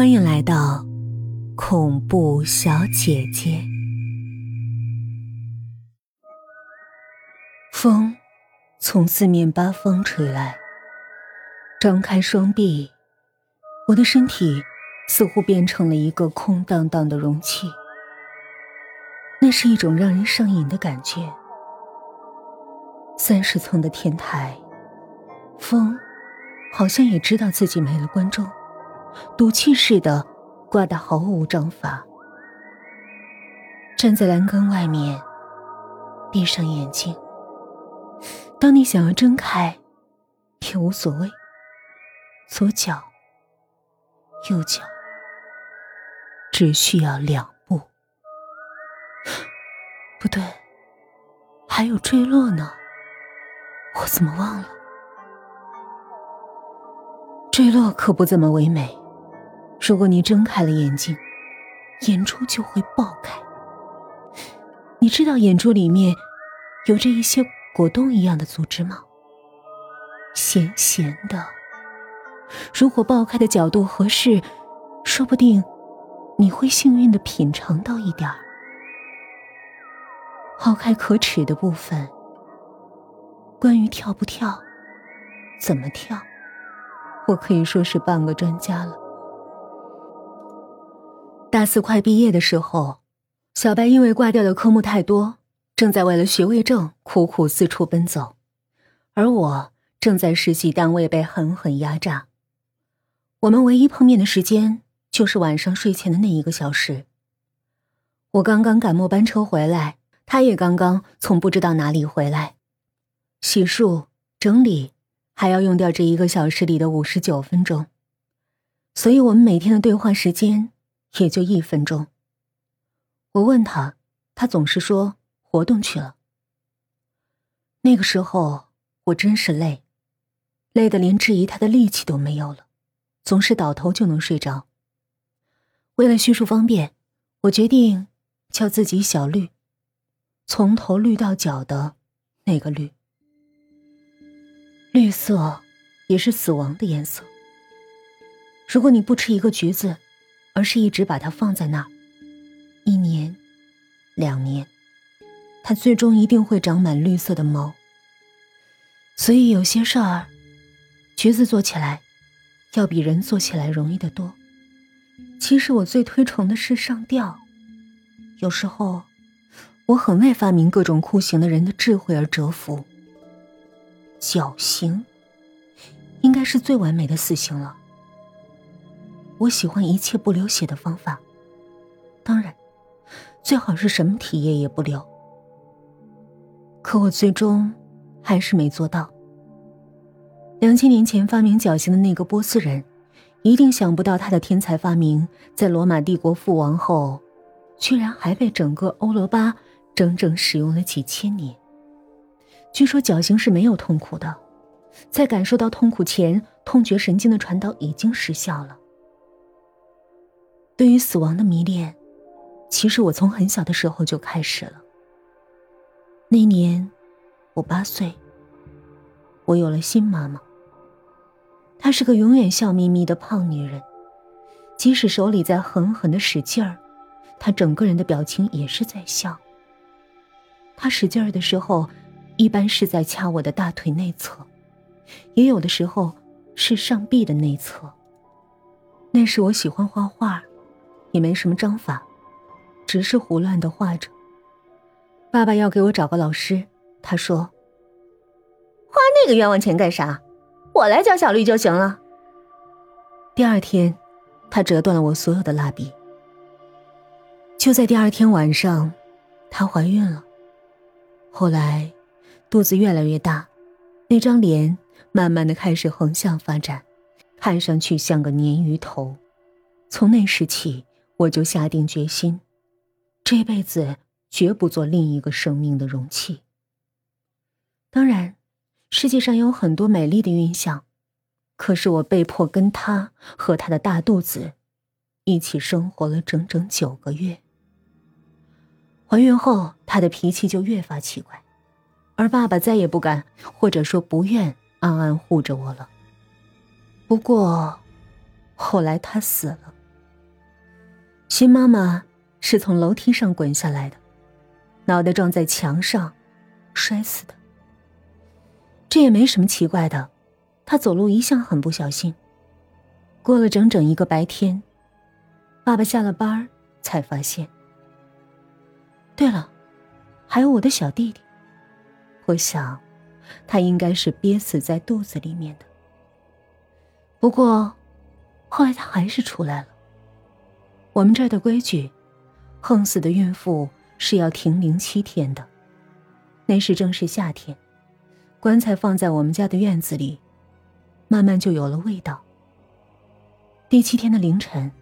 欢迎来到恐怖小姐姐。风从四面八方吹来，张开双臂，我的身体似乎变成了一个空荡荡的容器。那是一种让人上瘾的感觉。三十层的天台，风好像也知道自己没了观众。赌气似的挂得毫无章法，站在栏杆外面，闭上眼睛。当你想要睁开，也无所谓。左脚，右脚，只需要两步。不对，还有坠落呢，我怎么忘了？坠落可不怎么唯美。如果你睁开了眼睛，眼珠就会爆开。你知道眼珠里面有着一些果冻一样的组织吗？咸咸的。如果爆开的角度合适，说不定你会幸运的品尝到一点儿。抛开可耻的部分，关于跳不跳，怎么跳，我可以说是半个专家了。大四快毕业的时候，小白因为挂掉的科目太多，正在为了学位证苦苦四处奔走，而我正在实习单位被狠狠压榨。我们唯一碰面的时间就是晚上睡前的那一个小时。我刚刚赶末班车回来，他也刚刚从不知道哪里回来，洗漱整理还要用掉这一个小时里的五十九分钟，所以我们每天的对话时间。也就一分钟。我问他，他总是说活动去了。那个时候我真是累，累得连质疑他的力气都没有了，总是倒头就能睡着。为了叙述方便，我决定叫自己小绿，从头绿到脚的那个绿。绿色也是死亡的颜色。如果你不吃一个橘子。而是一直把它放在那儿，一年、两年，它最终一定会长满绿色的毛。所以有些事儿，橘子做起来，要比人做起来容易得多。其实我最推崇的是上吊，有时候，我很为发明各种酷刑的人的智慧而折服。绞刑，应该是最完美的死刑了。我喜欢一切不流血的方法，当然，最好是什么体液也不流。可我最终还是没做到。两千年前发明绞刑的那个波斯人，一定想不到他的天才发明在罗马帝国覆亡后，居然还被整个欧罗巴整整使用了几千年。据说绞刑是没有痛苦的，在感受到痛苦前，痛觉神经的传导已经失效了。对于死亡的迷恋，其实我从很小的时候就开始了。那年，我八岁，我有了新妈妈。她是个永远笑眯眯的胖女人，即使手里在狠狠的使劲儿，她整个人的表情也是在笑。她使劲儿的时候，一般是在掐我的大腿内侧，也有的时候是上臂的内侧。那时我喜欢画画。也没什么章法，只是胡乱的画着。爸爸要给我找个老师，他说：“花那个冤枉钱干啥？我来教小绿就行了。”第二天，他折断了我所有的蜡笔。就在第二天晚上，她怀孕了。后来，肚子越来越大，那张脸慢慢的开始横向发展，看上去像个鲶鱼头。从那时起。我就下定决心，这辈子绝不做另一个生命的容器。当然，世界上有很多美丽的孕象，可是我被迫跟他和他的大肚子一起生活了整整九个月。怀孕后，他的脾气就越发奇怪，而爸爸再也不敢，或者说不愿安安护着我了。不过，后来他死了。新妈妈是从楼梯上滚下来的，脑袋撞在墙上，摔死的。这也没什么奇怪的，她走路一向很不小心。过了整整一个白天，爸爸下了班才发现。对了，还有我的小弟弟，我想，他应该是憋死在肚子里面的。不过，后来他还是出来了。我们这儿的规矩，横死的孕妇是要停灵七天的。那时正是夏天，棺材放在我们家的院子里，慢慢就有了味道。第七天的凌晨，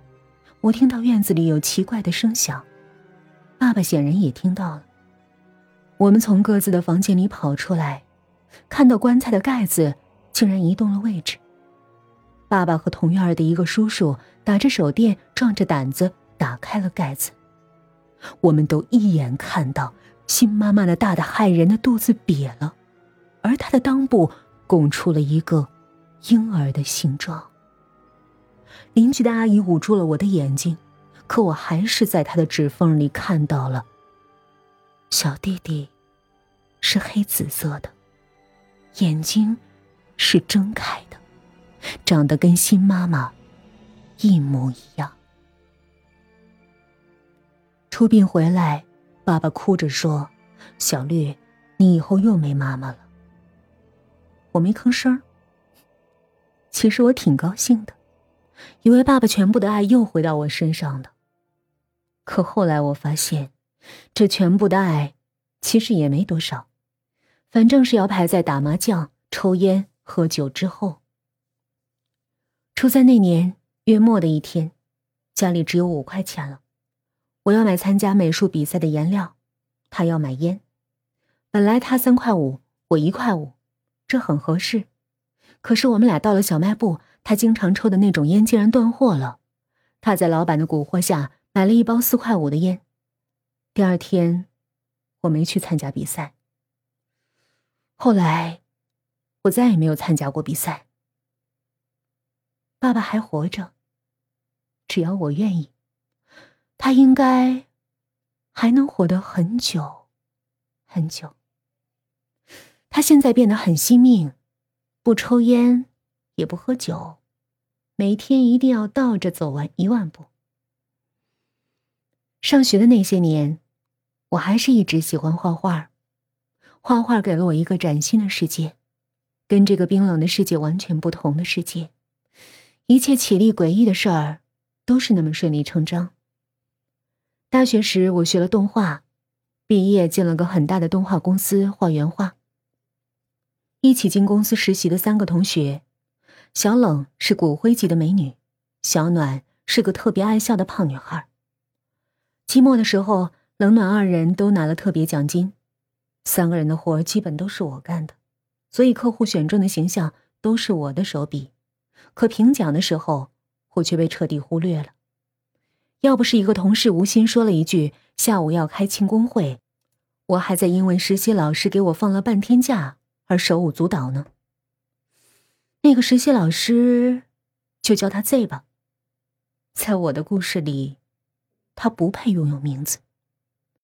我听到院子里有奇怪的声响，爸爸显然也听到了。我们从各自的房间里跑出来，看到棺材的盖子竟然移动了位置。爸爸和同院的一个叔叔打着手电，壮着胆子打开了盖子。我们都一眼看到新妈妈那大的骇人的肚子瘪了，而她的裆部拱出了一个婴儿的形状。邻居的阿姨捂住了我的眼睛，可我还是在她的指缝里看到了。小弟弟是黑紫色的，眼睛是睁开的。长得跟新妈妈一模一样。出殡回来，爸爸哭着说：“小绿，你以后又没妈妈了。”我没吭声其实我挺高兴的，以为爸爸全部的爱又回到我身上了。可后来我发现，这全部的爱其实也没多少，反正是要排在打麻将、抽烟、喝酒之后。初三那年月末的一天，家里只有五块钱了。我要买参加美术比赛的颜料，他要买烟。本来他三块五，我一块五，这很合适。可是我们俩到了小卖部，他经常抽的那种烟竟然断货了。他在老板的蛊惑下买了一包四块五的烟。第二天，我没去参加比赛。后来，我再也没有参加过比赛。爸爸还活着。只要我愿意，他应该还能活得很久，很久。他现在变得很惜命，不抽烟，也不喝酒，每天一定要倒着走完一万步。上学的那些年，我还是一直喜欢画画，画画给了我一个崭新的世界，跟这个冰冷的世界完全不同的世界。一切绮丽诡异的事儿，都是那么顺理成章。大学时我学了动画，毕业进了个很大的动画公司画原画。一起进公司实习的三个同学，小冷是骨灰级的美女，小暖是个特别爱笑的胖女孩。期末的时候，冷暖二人都拿了特别奖金，三个人的活基本都是我干的，所以客户选中的形象都是我的手笔。可评奖的时候，我却被彻底忽略了。要不是一个同事无心说了一句下午要开庆功会，我还在因为实习老师给我放了半天假而手舞足蹈呢。那个实习老师，就叫他 Z 吧。在我的故事里，他不配拥有名字。